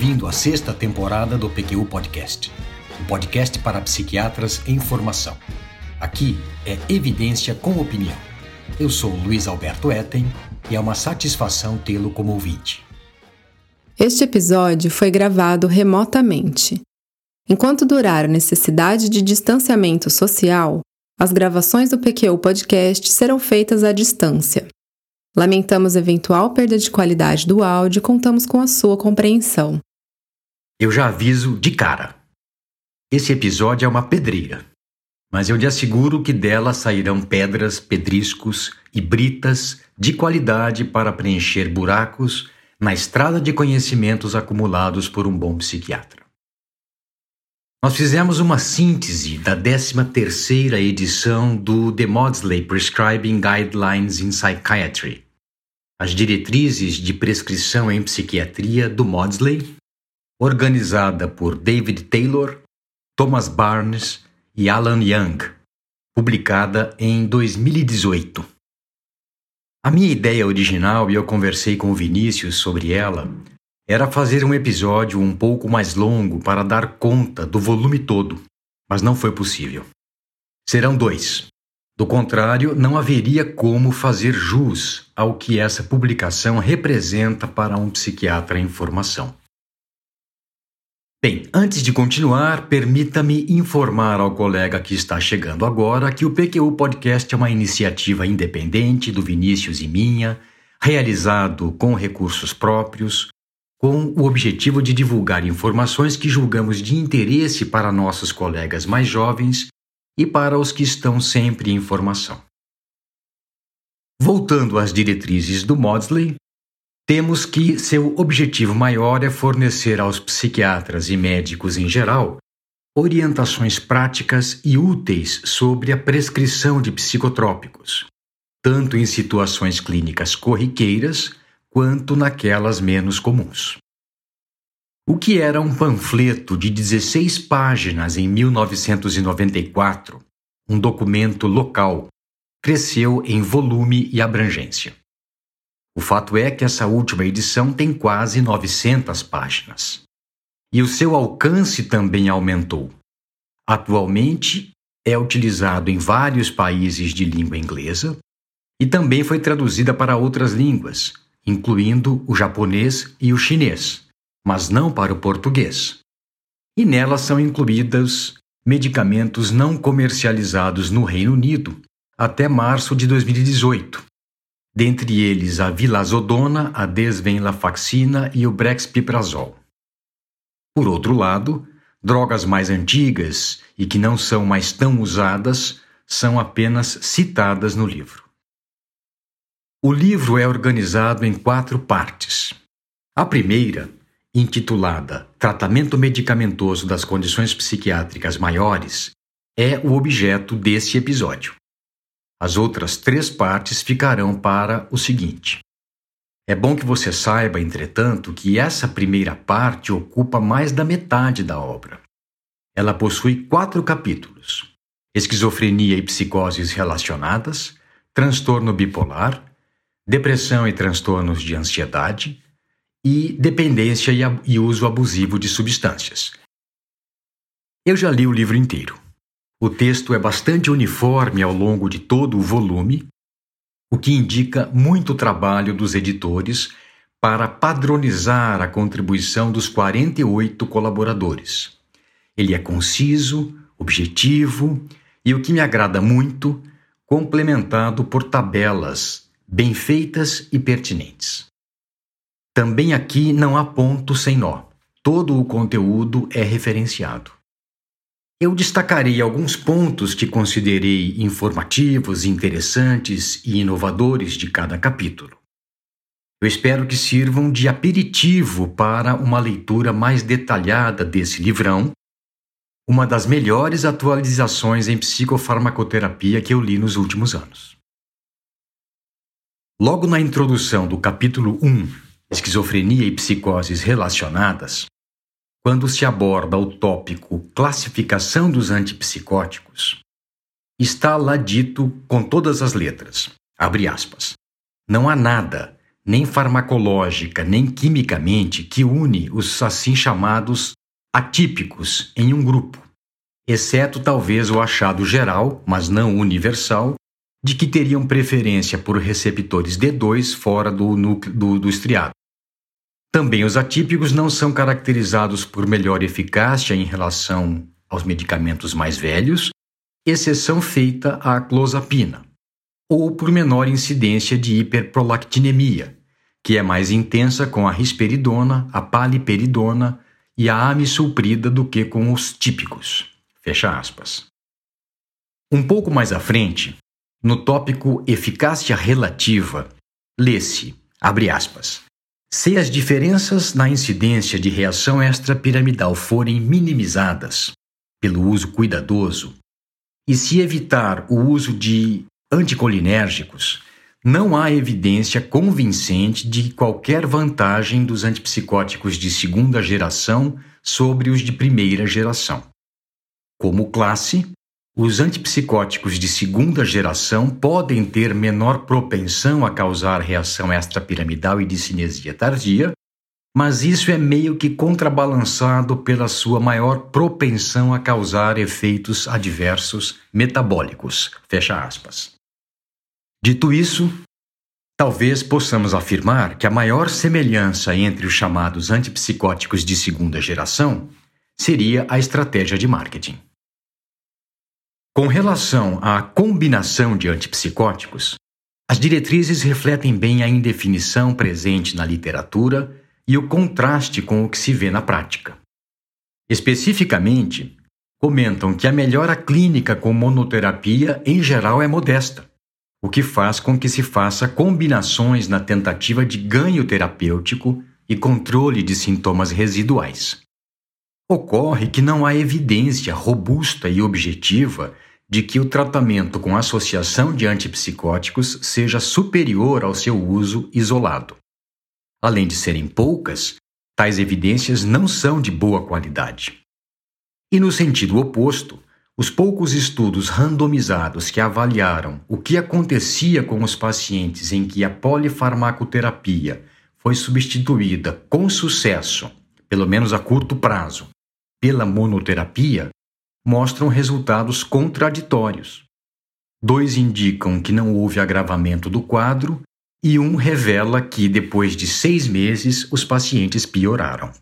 bem-vindo à sexta temporada do PQU Podcast, um podcast para psiquiatras em formação. Aqui é evidência com opinião. Eu sou Luiz Alberto Etten e é uma satisfação tê-lo como ouvinte. Este episódio foi gravado remotamente. Enquanto durar a necessidade de distanciamento social, as gravações do PQU Podcast serão feitas à distância. Lamentamos eventual perda de qualidade do áudio e contamos com a sua compreensão. Eu já aviso de cara. Esse episódio é uma pedreira, mas eu lhe asseguro que dela sairão pedras, pedriscos e britas de qualidade para preencher buracos na estrada de conhecimentos acumulados por um bom psiquiatra. Nós fizemos uma síntese da 13ª edição do The Maudsley Prescribing Guidelines in Psychiatry, as diretrizes de prescrição em psiquiatria do Maudsley, organizada por David Taylor, Thomas Barnes e Alan Young, publicada em 2018. A minha ideia original, e eu conversei com o Vinícius sobre ela, era fazer um episódio um pouco mais longo para dar conta do volume todo, mas não foi possível. Serão dois. Do contrário, não haveria como fazer jus ao que essa publicação representa para um psiquiatra em formação. Bem, antes de continuar, permita-me informar ao colega que está chegando agora que o PQU Podcast é uma iniciativa independente do Vinícius e minha, realizado com recursos próprios, com o objetivo de divulgar informações que julgamos de interesse para nossos colegas mais jovens e para os que estão sempre em formação. Voltando às diretrizes do Maudsley, temos que seu objetivo maior é fornecer aos psiquiatras e médicos em geral orientações práticas e úteis sobre a prescrição de psicotrópicos, tanto em situações clínicas corriqueiras quanto naquelas menos comuns. O que era um panfleto de 16 páginas em 1994, um documento local, cresceu em volume e abrangência. O fato é que essa última edição tem quase 900 páginas. E o seu alcance também aumentou. Atualmente é utilizado em vários países de língua inglesa e também foi traduzida para outras línguas, incluindo o japonês e o chinês, mas não para o português. E nela são incluídos medicamentos não comercializados no Reino Unido até março de 2018, dentre eles a vilazodona, a desvenlafaxina e o brexpiprazol. Por outro lado, drogas mais antigas e que não são mais tão usadas são apenas citadas no livro. O livro é organizado em quatro partes. A primeira, intitulada Tratamento Medicamentoso das Condições Psiquiátricas Maiores, é o objeto deste episódio. As outras três partes ficarão para o seguinte. É bom que você saiba, entretanto, que essa primeira parte ocupa mais da metade da obra. Ela possui quatro capítulos: esquizofrenia e psicoses relacionadas, transtorno bipolar, depressão e transtornos de ansiedade e dependência e uso abusivo de substâncias. Eu já li o livro inteiro. O texto é bastante uniforme ao longo de todo o volume, o que indica muito trabalho dos editores para padronizar a contribuição dos 48 colaboradores. Ele é conciso, objetivo e, o que me agrada muito, complementado por tabelas bem feitas e pertinentes. Também aqui não há ponto sem nó. Todo o conteúdo é referenciado. Eu destacarei alguns pontos que considerei informativos, interessantes e inovadores de cada capítulo. Eu espero que sirvam de aperitivo para uma leitura mais detalhada desse livrão, uma das melhores atualizações em psicofarmacoterapia que eu li nos últimos anos. Logo na introdução do capítulo 1, Esquizofrenia e Psicoses Relacionadas, quando se aborda o tópico classificação dos antipsicóticos, está lá dito com todas as letras, abre aspas, não há nada, nem farmacológica, nem quimicamente, que une os assim chamados atípicos em um grupo, exceto talvez o achado geral, mas não universal, de que teriam preferência por receptores D2 fora do núcleo do, do estriado. Também os atípicos não são caracterizados por melhor eficácia em relação aos medicamentos mais velhos, exceção feita à clozapina, ou por menor incidência de hiperprolactinemia, que é mais intensa com a risperidona, a paliperidona e a amisulprida do que com os típicos. Fecha aspas. Um pouco mais à frente, no tópico eficácia relativa, lê-se, abre aspas, se as diferenças na incidência de reação extrapiramidal forem minimizadas pelo uso cuidadoso e se evitar o uso de anticolinérgicos, não há evidência convincente de qualquer vantagem dos antipsicóticos de segunda geração sobre os de primeira geração. Como classe, os antipsicóticos de segunda geração podem ter menor propensão a causar reação extrapiramidal e discinesia tardia, mas isso é meio que contrabalançado pela sua maior propensão a causar efeitos adversos metabólicos. Fecha aspas. Dito isso, talvez possamos afirmar que a maior semelhança entre os chamados antipsicóticos de segunda geração seria a estratégia de marketing. Com relação à combinação de antipsicóticos, as diretrizes refletem bem a indefinição presente na literatura e o contraste com o que se vê na prática. Especificamente, comentam que a melhora clínica com monoterapia em geral é modesta, o que faz com que se faça combinações na tentativa de ganho terapêutico e controle de sintomas residuais. Ocorre que não há evidência robusta e objetiva de que o tratamento com associação de antipsicóticos seja superior ao seu uso isolado. Além de serem poucas, tais evidências não são de boa qualidade. E no sentido oposto, os poucos estudos randomizados que avaliaram o que acontecia com os pacientes em que a polifarmacoterapia foi substituída com sucesso, pelo menos a curto prazo, pela monoterapia, mostram resultados contraditórios. Dois indicam que não houve agravamento do quadro e um revela que, depois de seis meses, os pacientes pioraram.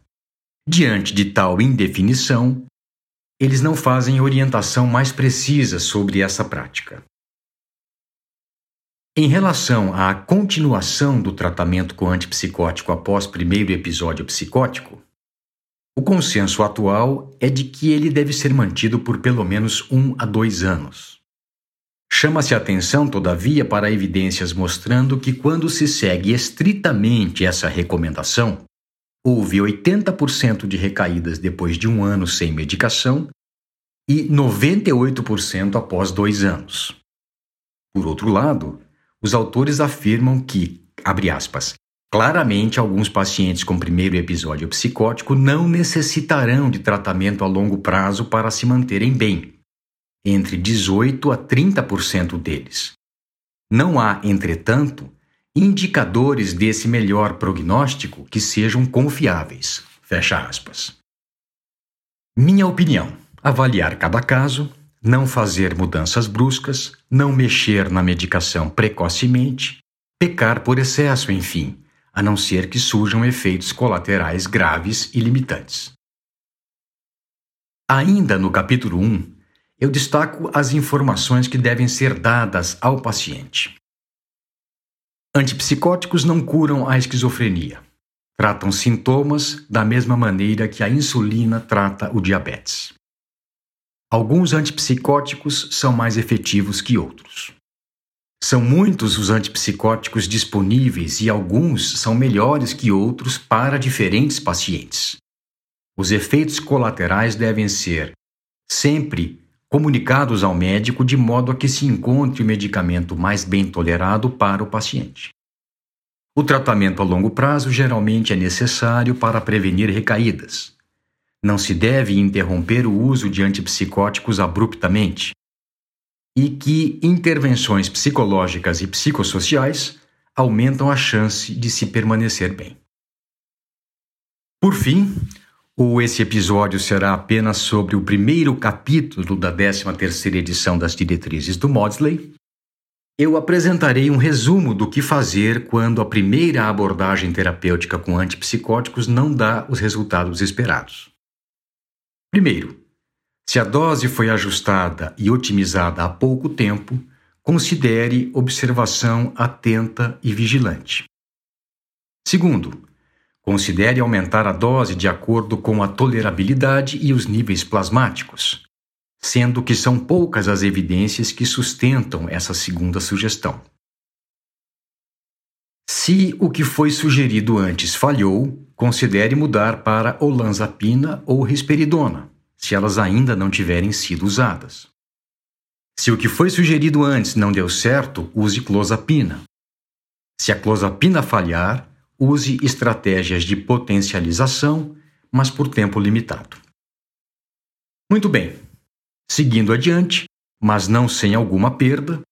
Diante de tal indefinição, eles não fazem orientação mais precisa sobre essa prática. Em relação à continuação do tratamento com antipsicótico após primeiro episódio psicótico, o consenso atual é de que ele deve ser mantido por pelo menos um a dois anos. Chama-se atenção, todavia, para evidências mostrando que, quando se segue estritamente essa recomendação, houve 80% de recaídas depois de um ano sem medicação e 98% após dois anos. Por outro lado, os autores afirmam que, abre aspas, Claramente, alguns pacientes com primeiro episódio psicótico não necessitarão de tratamento a longo prazo para se manterem bem, entre 18 a 30% deles. Não há, entretanto, indicadores desse melhor prognóstico que sejam confiáveis. Fecha aspas. Minha opinião: avaliar cada caso, não fazer mudanças bruscas, não mexer na medicação precocemente, pecar por excesso, enfim a não ser que surjam efeitos colaterais graves e limitantes. Ainda no capítulo 1, eu destaco as informações que devem ser dadas ao paciente. Antipsicóticos não curam a esquizofrenia. Tratam sintomas da mesma maneira que a insulina trata o diabetes. Alguns antipsicóticos são mais efetivos que outros. São muitos os antipsicóticos disponíveis e alguns são melhores que outros para diferentes pacientes. Os efeitos colaterais devem ser sempre comunicados ao médico de modo a que se encontre o medicamento mais bem tolerado para o paciente. O tratamento a longo prazo geralmente é necessário para prevenir recaídas. Não se deve interromper o uso de antipsicóticos abruptamente, e que intervenções psicológicas e psicossociais aumentam a chance de se permanecer bem. Por fim, ou esse episódio será apenas sobre o primeiro capítulo da 13ª edição das diretrizes do Maudsley, eu apresentarei um resumo do que fazer quando a primeira abordagem terapêutica com antipsicóticos não dá os resultados esperados. Primeiro, se a dose foi ajustada e otimizada há pouco tempo, considere observação atenta e vigilante. Segundo, Considere aumentar a dose de acordo com a tolerabilidade e os níveis plasmáticos, sendo que são poucas as evidências que sustentam essa segunda sugestão. Se o que foi sugerido antes falhou, considere mudar para olanzapina ou risperidona, se elas ainda não tiverem sido usadas. Se o que foi sugerido antes não deu certo, use clozapina. Se a clozapina falhar, use estratégias de potencialização, mas por tempo limitado. Muito bem. Seguindo adiante, mas não sem alguma perda,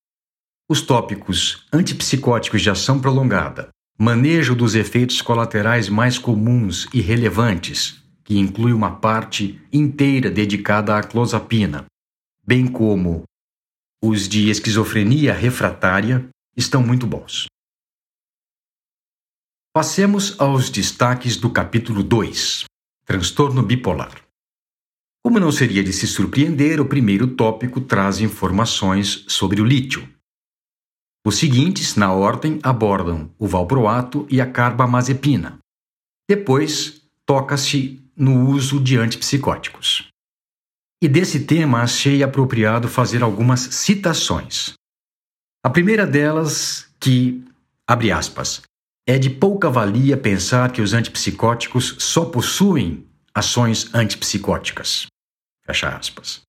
os tópicos antipsicóticos de ação prolongada, manejo dos efeitos colaterais mais comuns e relevantes, que inclui uma parte inteira dedicada à clozapina, bem como os de esquizofrenia refratária, estão muito bons. Passemos aos destaques do capítulo 2 Transtorno bipolar. Como não seria de se surpreender, o primeiro tópico traz informações sobre o lítio. Os seguintes, na ordem, abordam o valproato e a carbamazepina. Depois, toca-se no uso de antipsicóticos. E desse tema achei apropriado fazer algumas citações. A primeira delas, que, abre aspas, é de pouca valia pensar que os antipsicóticos só possuem ações antipsicóticas. Fecha aspas.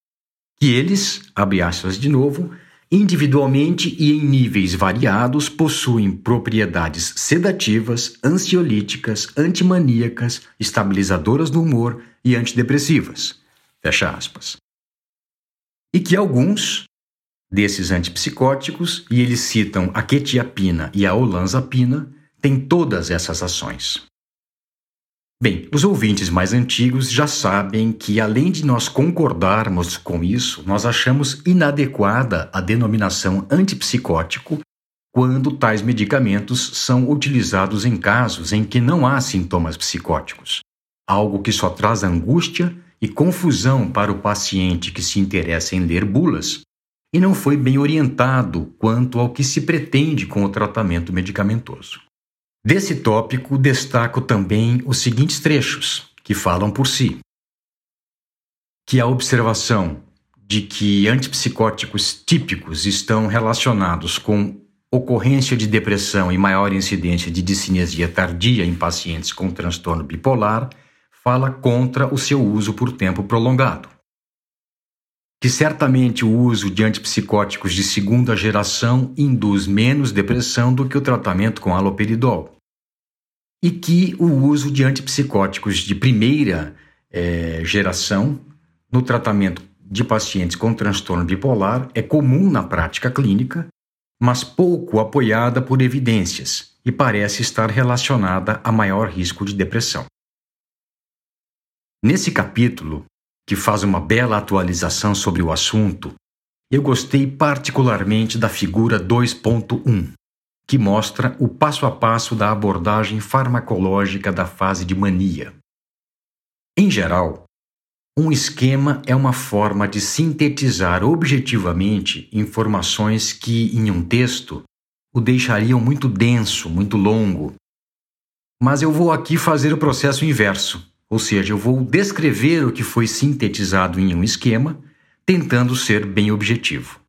Que eles, abre aspas de novo, individualmente e em níveis variados possuem propriedades sedativas, ansiolíticas, antimaníacas, estabilizadoras do humor e antidepressivas. Fecha aspas. E que alguns desses antipsicóticos, e eles citam a quetiapina e a olanzapina, tem todas essas ações. Bem, os ouvintes mais antigos já sabem que, além de nós concordarmos com isso, nós achamos inadequada a denominação antipsicótico quando tais medicamentos são utilizados em casos em que não há sintomas psicóticos, algo que só traz angústia e confusão para o paciente que se interessa em ler bulas e não foi bem orientado quanto ao que se pretende com o tratamento medicamentoso. Desse tópico, destaco também os seguintes trechos, que falam por si. Que a observação de que antipsicóticos típicos estão relacionados com ocorrência de depressão e maior incidência de discinesia tardia em pacientes com transtorno bipolar fala contra o seu uso por tempo prolongado. Que certamente o uso de antipsicóticos de segunda geração induz menos depressão do que o tratamento com haloperidol e que o uso de antipsicóticos de primeira é, geração no tratamento de pacientes com transtorno bipolar é comum na prática clínica, mas pouco apoiada por evidências e parece estar relacionada a maior risco de depressão. Nesse capítulo, que faz uma bela atualização sobre o assunto, eu gostei particularmente da figura 2.1, que mostra o passo a passo da abordagem farmacológica da fase de mania. Em geral, um esquema é uma forma de sintetizar objetivamente informações que, em um texto, o deixariam muito denso, muito longo. Mas eu vou aqui fazer o processo inverso, ou seja, eu vou descrever o que foi sintetizado em um esquema, tentando ser bem objetivo.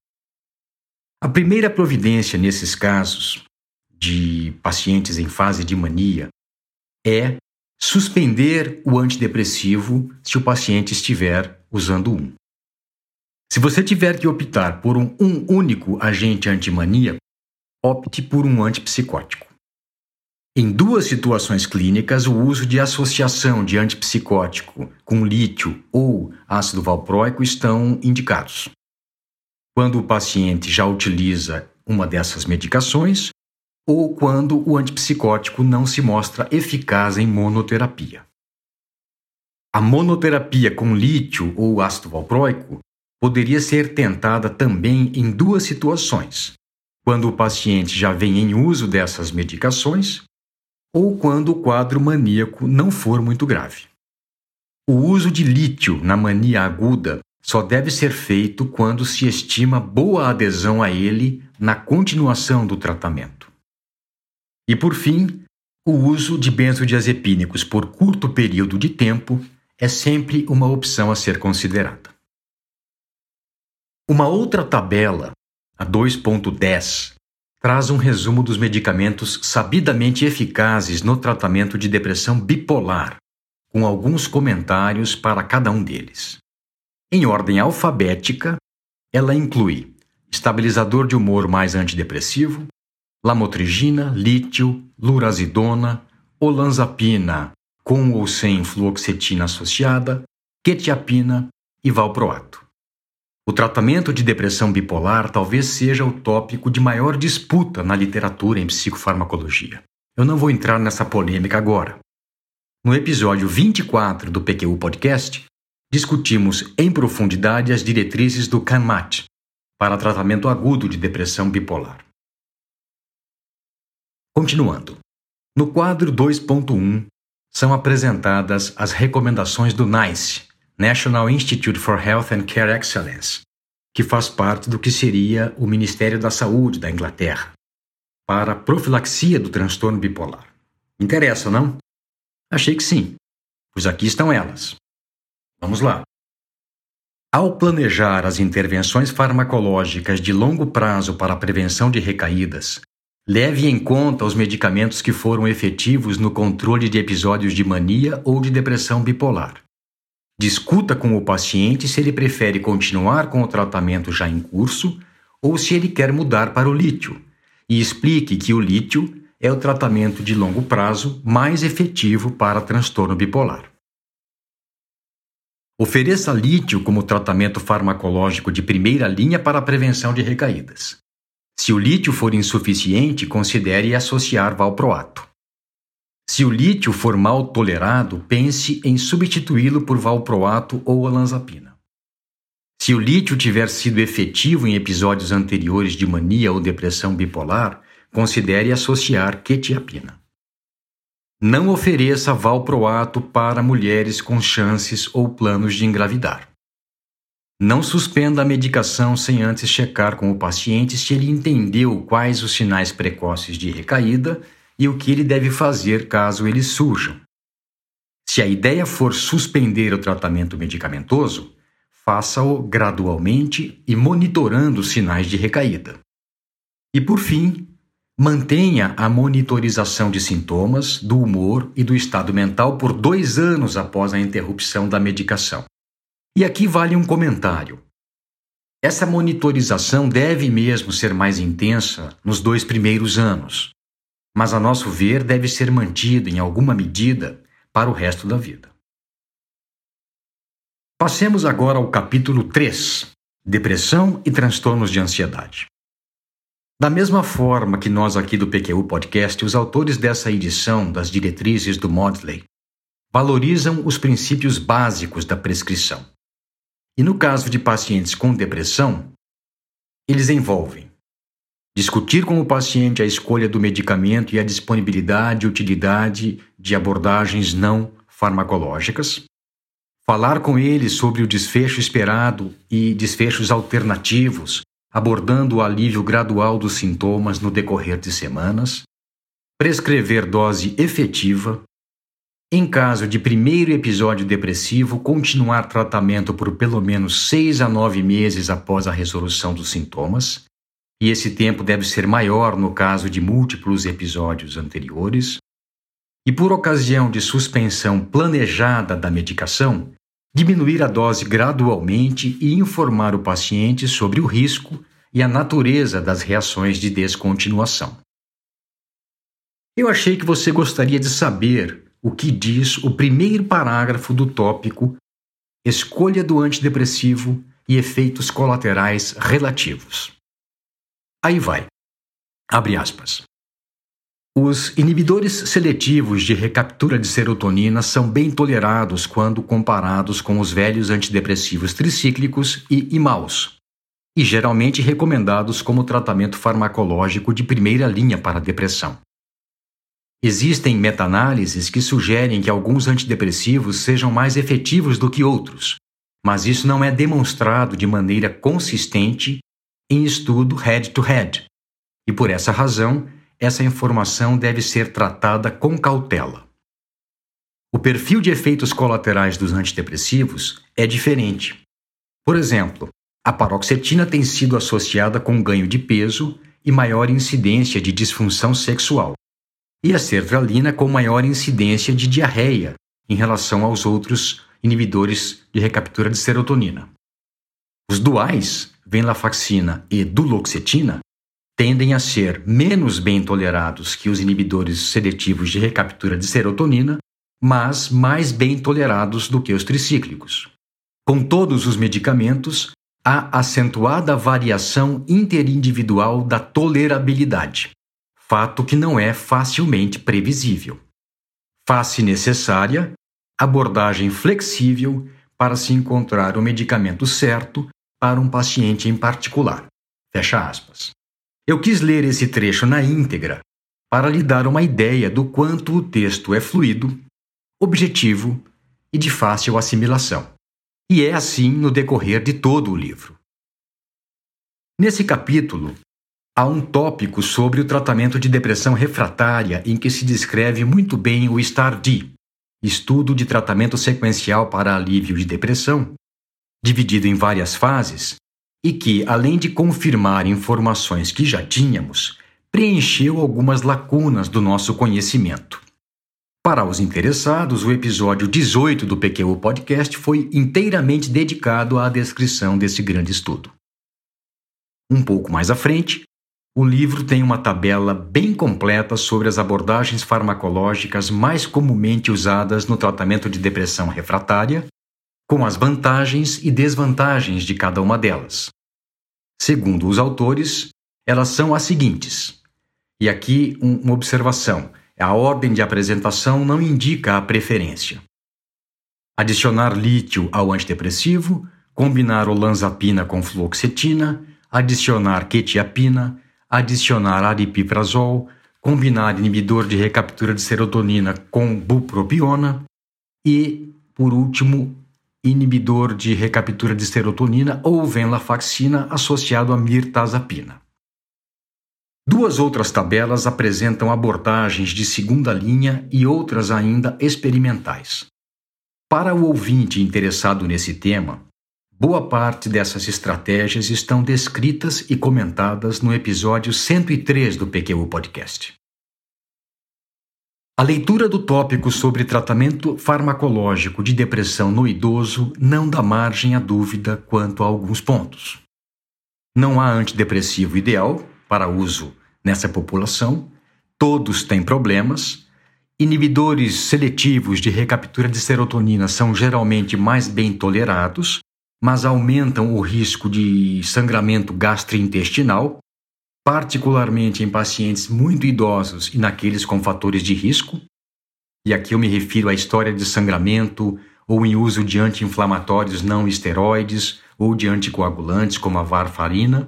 A primeira providência nesses casos de pacientes em fase de mania é suspender o antidepressivo se o paciente estiver usando um. Se você tiver que optar por um, um único agente antimaníaco, opte por um antipsicótico. Em duas situações clínicas, o uso de associação de antipsicótico com lítio ou ácido valproico estão indicados. Quando o paciente já utiliza uma dessas medicações, ou quando o antipsicótico não se mostra eficaz em monoterapia. A monoterapia com lítio ou ácido valproico poderia ser tentada também em duas situações: quando o paciente já vem em uso dessas medicações ou quando o quadro maníaco não for muito grave. O uso de lítio na mania aguda só deve ser feito quando se estima boa adesão a ele na continuação do tratamento. E por fim, o uso de benzodiazepínicos por curto período de tempo é sempre uma opção a ser considerada. Uma outra tabela, a 2.10, traz um resumo dos medicamentos sabidamente eficazes no tratamento de depressão bipolar, com alguns comentários para cada um deles. Em ordem alfabética, ela inclui estabilizador de humor mais antidepressivo, lamotrigina, lítio, lurazidona, olanzapina com ou sem fluoxetina associada, quetiapina e valproato. O tratamento de depressão bipolar talvez seja o tópico de maior disputa na literatura em psicofarmacologia. Eu não vou entrar nessa polêmica agora. No episódio 24 do PQU Podcast, discutimos em profundidade as diretrizes do CANMAT para tratamento agudo de depressão bipolar. Continuando. No quadro 2.1 são apresentadas as recomendações do NICE, National Institute for Health and Care Excellence, que faz parte do que seria o Ministério da Saúde da Inglaterra, para profilaxia do transtorno bipolar. Interessa, não? Achei que sim, pois aqui estão elas. Vamos lá. Ao planejar as intervenções farmacológicas de longo prazo para a prevenção de recaídas, leve em conta os medicamentos que foram efetivos no controle de episódios de mania ou de depressão bipolar. Discuta com o paciente se ele prefere continuar com o tratamento já em curso ou se ele quer mudar para o lítio, e explique que o lítio é o tratamento de longo prazo mais efetivo para transtorno bipolar. Ofereça lítio como tratamento farmacológico de primeira linha para a prevenção de recaídas. Se o lítio for insuficiente, considere associar valproato. Se o lítio for mal tolerado, pense em substituí-lo por valproato ou olanzapina. Se o lítio tiver sido efetivo em episódios anteriores de mania ou depressão bipolar, considere associar quetiapina. Não ofereça valproato para mulheres com chances ou planos de engravidar. Não suspenda a medicação sem antes checar com o paciente se ele entendeu quais os sinais precoces de recaída e o que ele deve fazer caso eles surjam. Se a ideia for suspender o tratamento medicamentoso, faça-o gradualmente e monitorando os sinais de recaída. E por fim, Mantenha a monitorização de sintomas, do humor e do estado mental por dois anos após a interrupção da medicação. E aqui vale um comentário. Essa monitorização deve mesmo ser mais intensa nos dois primeiros anos, mas, a nosso ver, deve ser mantida em alguma medida para o resto da vida. Passemos agora ao capítulo 3: Depressão e transtornos de ansiedade. Da mesma forma que nós aqui do PQU Podcast, os autores dessa edição das diretrizes do Maudsley valorizam os princípios básicos da prescrição. E no caso de pacientes com depressão, eles envolvem discutir com o paciente a escolha do medicamento e a disponibilidade e utilidade de abordagens não farmacológicas, falar com ele sobre o desfecho esperado e desfechos alternativos abordando o alívio gradual dos sintomas no decorrer de semanas, prescrever dose efetiva, em caso de primeiro episódio depressivo, continuar tratamento por pelo menos seis a nove meses após a resolução dos sintomas, e esse tempo deve ser maior no caso de múltiplos episódios anteriores, e por ocasião de suspensão planejada da medicação, diminuir a dose gradualmente e informar o paciente sobre o risco e a natureza das reações de descontinuação. Eu achei que você gostaria de saber o que diz o primeiro parágrafo do tópico Escolha do antidepressivo e efeitos colaterais relativos. Aí vai. Abre aspas. Os inibidores seletivos de recaptura de serotonina são bem tolerados quando comparados com os velhos antidepressivos tricíclicos e imaus, e geralmente recomendados como tratamento farmacológico de primeira linha para depressão. Existem meta-análises que sugerem que alguns antidepressivos sejam mais efetivos do que outros, mas isso não é demonstrado de maneira consistente em estudo head-to-head, -head, e por essa razão, essa informação deve ser tratada com cautela. O perfil de efeitos colaterais dos antidepressivos é diferente. Por exemplo, a paroxetina tem sido associada com ganho de peso e maior incidência de disfunção sexual, e a sertralina com maior incidência de diarreia em relação aos outros inibidores de recaptura de serotonina. Os duais, venlafaxina e duloxetina, tendem a ser menos bem tolerados que os inibidores seletivos de recaptura de serotonina, mas mais bem tolerados do que os tricíclicos. Com todos os medicamentos, há acentuada variação interindividual da tolerabilidade fato que não é facilmente previsível. Faz-se necessária abordagem flexível para se encontrar o medicamento certo para um paciente em particular. Fecha aspas. Eu quis ler esse trecho na íntegra para lhe dar uma ideia do quanto o texto é fluido, objetivo e de fácil assimilação. E é assim no decorrer de todo o livro. Nesse capítulo, Há um tópico sobre o tratamento de depressão refratária em que se descreve muito bem o STAR-D, estudo de tratamento sequencial para alívio de depressão, dividido em várias fases, e que, além de confirmar informações que já tínhamos, preencheu algumas lacunas do nosso conhecimento. Para os interessados, o episódio 18 do PQU Podcast foi inteiramente dedicado à descrição desse grande estudo. Um pouco mais à frente, o livro tem uma tabela bem completa sobre as abordagens farmacológicas mais comumente usadas no tratamento de depressão refratária, com as vantagens e desvantagens de cada uma delas. Segundo os autores, elas são as seguintes. E aqui uma observação: a ordem de apresentação não indica a preferência. Adicionar lítio ao antidepressivo, combinar olanzapina com fluoxetina, adicionar quetiapina, adicionar aripiprazol, combinar inibidor de recaptura de serotonina com bupropiona e, por último, inibidor de recaptura de serotonina ou venlafaxina associado a mirtazapina. Duas outras tabelas apresentam abordagens de segunda linha e outras ainda experimentais. Para o ouvinte interessado nesse tema, Boa parte dessas estratégias estão descritas e comentadas no episódio 103 do PQU Podcast. A leitura do tópico sobre tratamento farmacológico de depressão no idoso não dá margem à dúvida quanto a alguns pontos. Não há antidepressivo ideal para uso nessa população, todos têm problemas. Inibidores seletivos de recaptura de serotonina são geralmente mais bem tolerados mas aumentam o risco de sangramento gastrointestinal, particularmente em pacientes muito idosos e naqueles com fatores de risco. E aqui eu me refiro à história de sangramento ou em uso de anti-inflamatórios não esteroides ou de anticoagulantes como a varfarina.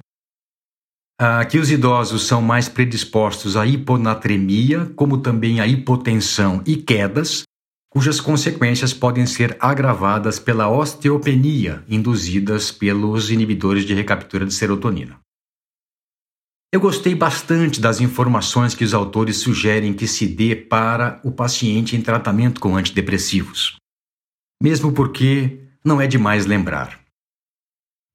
Aqui os idosos são mais predispostos à hiponatremia, como também à hipotensão e quedas, cujas consequências podem ser agravadas pela osteopenia induzidas pelos inibidores de recaptura de serotonina. Eu gostei bastante das informações que os autores sugerem que se dê para o paciente em tratamento com antidepressivos. Mesmo porque não é demais lembrar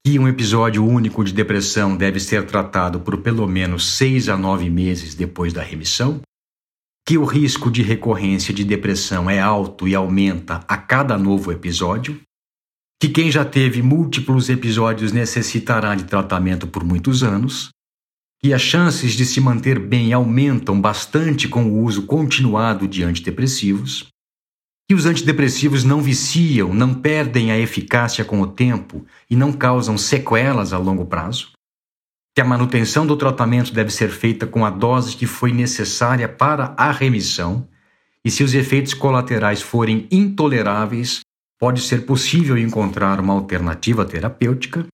que um episódio único de depressão deve ser tratado por pelo menos seis a nove meses depois da remissão, que o risco de recorrência de depressão é alto e aumenta a cada novo episódio, que quem já teve múltiplos episódios necessitará de tratamento por muitos anos, que as chances de se manter bem aumentam bastante com o uso continuado de antidepressivos, que os antidepressivos não viciam, não perdem a eficácia com o tempo e não causam sequelas a longo prazo, que a manutenção do tratamento deve ser feita com a dose que foi necessária para a remissão, e se os efeitos colaterais forem intoleráveis, pode ser possível encontrar uma alternativa terapêutica,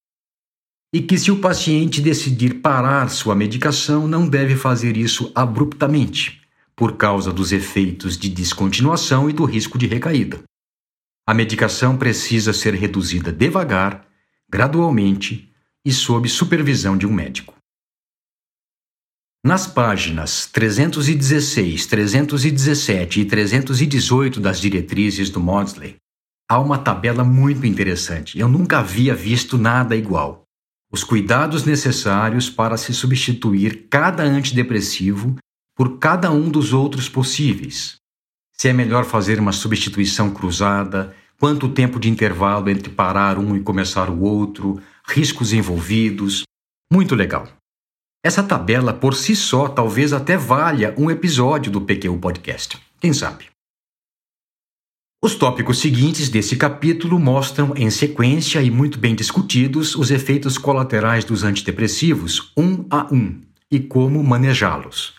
e que se o paciente decidir parar sua medicação, não deve fazer isso abruptamente, por causa dos efeitos de descontinuação e do risco de recaída. A medicação precisa ser reduzida devagar, gradualmente e sob supervisão de um médico. Nas páginas 316, 317 e 318 das diretrizes do Maudsley, há uma tabela muito interessante. Eu nunca havia visto nada igual. Os cuidados necessários para se substituir cada antidepressivo por cada um dos outros possíveis. Se é melhor fazer uma substituição cruzada, quanto tempo de intervalo entre parar um e começar o outro, riscos envolvidos. Muito legal. Essa tabela por si só talvez até valha um episódio do PQ Podcast. Quem sabe? Os tópicos seguintes desse capítulo mostram, em sequência e muito bem discutidos, os efeitos colaterais dos antidepressivos, um a um, e como manejá-los.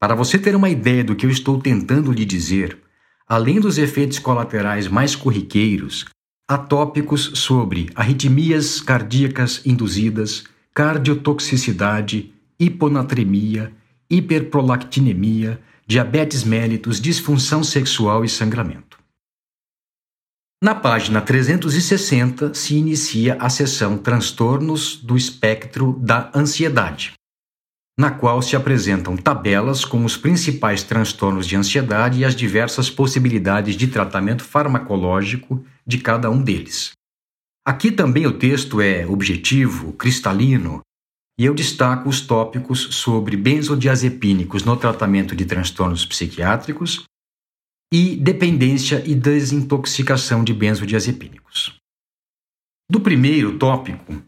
Para você ter uma ideia do que eu estou tentando lhe dizer, além dos efeitos colaterais mais corriqueiros, há tópicos sobre arritmias cardíacas induzidas, cardiotoxicidade, hiponatremia, hiperprolactinemia, diabetes mellitus, disfunção sexual e sangramento. Na página 360 se inicia a seção Transtornos do espectro da ansiedade, na qual se apresentam tabelas com os principais transtornos de ansiedade e as diversas possibilidades de tratamento farmacológico de cada um deles. Aqui também o texto é objetivo, cristalino, e eu destaco os tópicos sobre benzodiazepínicos no tratamento de transtornos psiquiátricos e dependência e desintoxicação de benzodiazepínicos. Do primeiro tópico,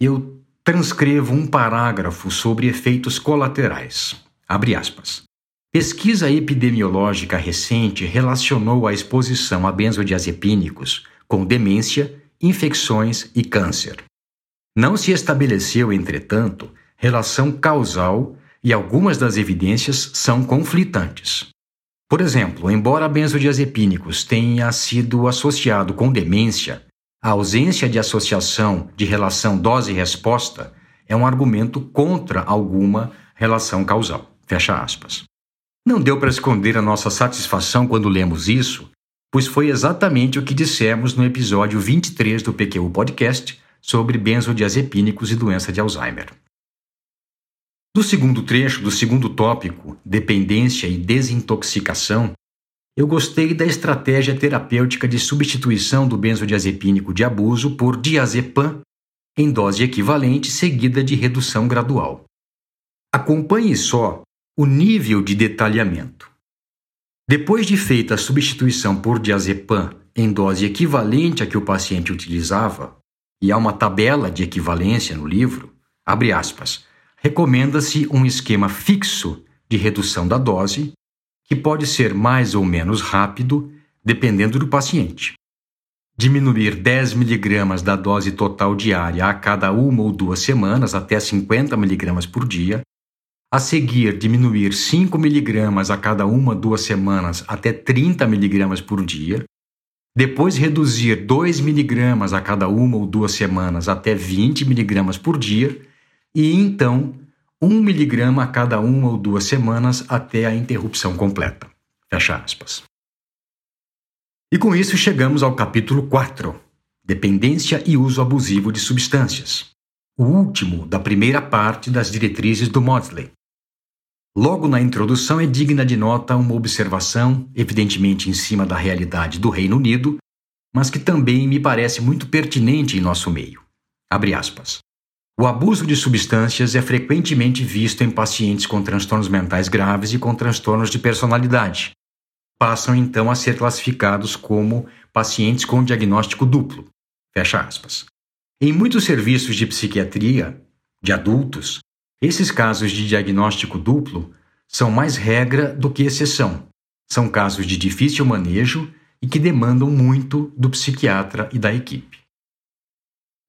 eu transcrevo um parágrafo sobre efeitos colaterais. Abre aspas. Pesquisa epidemiológica recente relacionou a exposição a benzodiazepínicos com demência, infecções e câncer. Não se estabeleceu, entretanto, relação causal e algumas das evidências são conflitantes. Por exemplo, embora benzodiazepínicos tenha sido associado com demência, a ausência de associação de relação dose-resposta é um argumento contra alguma relação causal. Fecha aspas. Não deu para esconder a nossa satisfação quando lemos isso, pois foi exatamente o que dissemos no episódio 23 do PQU Podcast sobre benzodiazepínicos e doença de Alzheimer. Do segundo trecho, do segundo tópico, dependência e desintoxicação, eu gostei da estratégia terapêutica de substituição do benzodiazepínico de abuso por diazepam em dose equivalente seguida de redução gradual. Acompanhe só o nível de detalhamento. Depois de feita a substituição por diazepam em dose equivalente à que o paciente utilizava, e há uma tabela de equivalência no livro, abre aspas, recomenda-se um esquema fixo de redução da dose que pode ser mais ou menos rápido, dependendo do paciente. Diminuir 10 mg da dose total diária a cada uma ou duas semanas até 50 mg por dia. A seguir, diminuir 5 mg a cada uma duas semanas até 30 mg por dia. Depois, reduzir 2 mg a cada uma ou duas semanas até 20 mg por dia. E então, 1 miligrama a cada uma ou duas semanas até a interrupção completa. Fecha aspas. E com isso chegamos ao capítulo 4, Dependência e uso abusivo de substâncias, o último da primeira parte das diretrizes do Maudsley. Logo na introdução é digna de nota uma observação, evidentemente em cima da realidade do Reino Unido, mas que também me parece muito pertinente em nosso meio. Abre aspas. O abuso de substâncias é frequentemente visto em pacientes com transtornos mentais graves e com transtornos de personalidade. Passam então a ser classificados como pacientes com diagnóstico duplo. Fecha aspas. Em muitos serviços de psiquiatria de adultos, esses casos de diagnóstico duplo são mais regra do que exceção. São casos de difícil manejo e que demandam muito do psiquiatra e da equipe.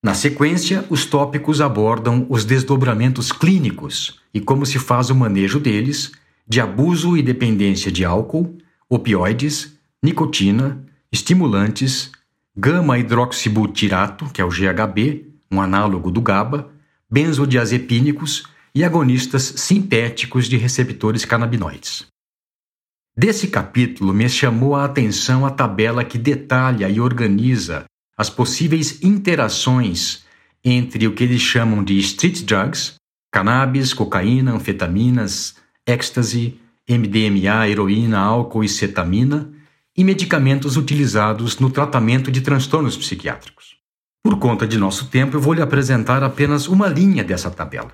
Na sequência, os tópicos abordam os desdobramentos clínicos e como se faz o manejo deles, de abuso e dependência de álcool, opioides, nicotina, estimulantes, gama-hidroxibutirato, que é o GHB, um análogo do GABA, benzodiazepínicos e agonistas sintéticos de receptores canabinoides. Desse capítulo me chamou a atenção a tabela que detalha e organiza as possíveis interações entre o que eles chamam de street drugs, cannabis, cocaína, anfetaminas, êxtase, MDMA, heroína, álcool e cetamina, e medicamentos utilizados no tratamento de transtornos psiquiátricos. Por conta de nosso tempo, eu vou lhe apresentar apenas uma linha dessa tabela.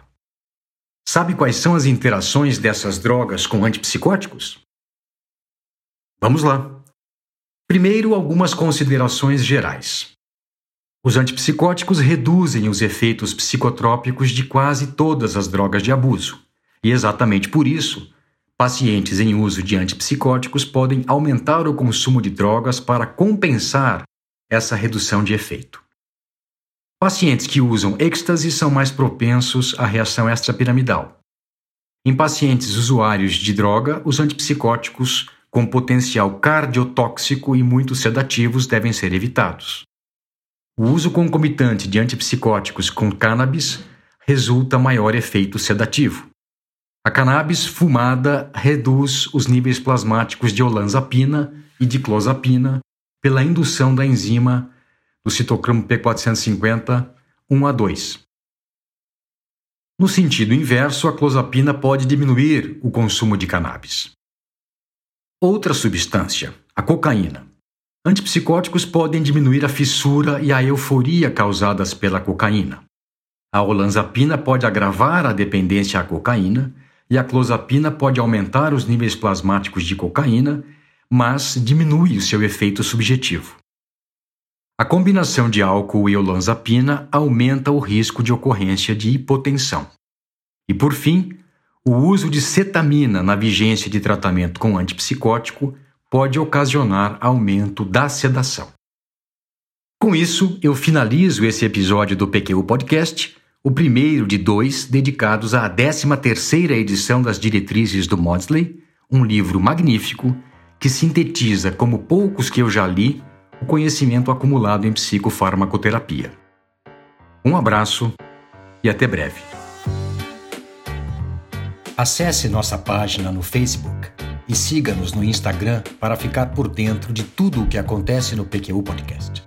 Sabe quais são as interações dessas drogas com antipsicóticos? Vamos lá. Primeiro, algumas considerações gerais. Os antipsicóticos reduzem os efeitos psicotrópicos de quase todas as drogas de abuso, e exatamente por isso, pacientes em uso de antipsicóticos podem aumentar o consumo de drogas para compensar essa redução de efeito. Pacientes que usam êxtase são mais propensos à reação extrapiramidal. Em pacientes usuários de droga, os antipsicóticos com potencial cardiotóxico e muitos sedativos devem ser evitados. O uso concomitante de antipsicóticos com cannabis resulta maior efeito sedativo. A cannabis fumada reduz os níveis plasmáticos de olanzapina e de clozapina pela indução da enzima do citocromo P450 1 a 2. No sentido inverso, a clozapina pode diminuir o consumo de cannabis. Outra substância, a cocaína. Antipsicóticos podem diminuir a fissura e a euforia causadas pela cocaína. A olanzapina pode agravar a dependência à cocaína e a clozapina pode aumentar os níveis plasmáticos de cocaína, mas diminui o seu efeito subjetivo. A combinação de álcool e olanzapina aumenta o risco de ocorrência de hipotensão. E por fim, o uso de cetamina na vigência de tratamento com antipsicótico pode ocasionar aumento da sedação. Com isso, eu finalizo esse episódio do PQ Podcast, o primeiro de dois dedicados à 13ª edição das Diretrizes do Maudsley, um livro magnífico que sintetiza, como poucos que eu já li, o conhecimento acumulado em psicofarmacoterapia. Um abraço e até breve. Acesse nossa página no Facebook e siga-nos no Instagram para ficar por dentro de tudo o que acontece no PQU Podcast.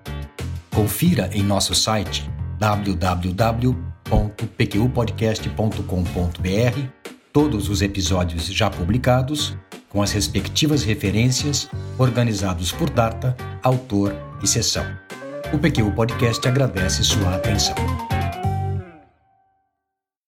Confira em nosso site www.pqpodcast.com.br todos os episódios já publicados, com as respectivas referências, organizados por data, autor e sessão. O PQU Podcast agradece sua atenção.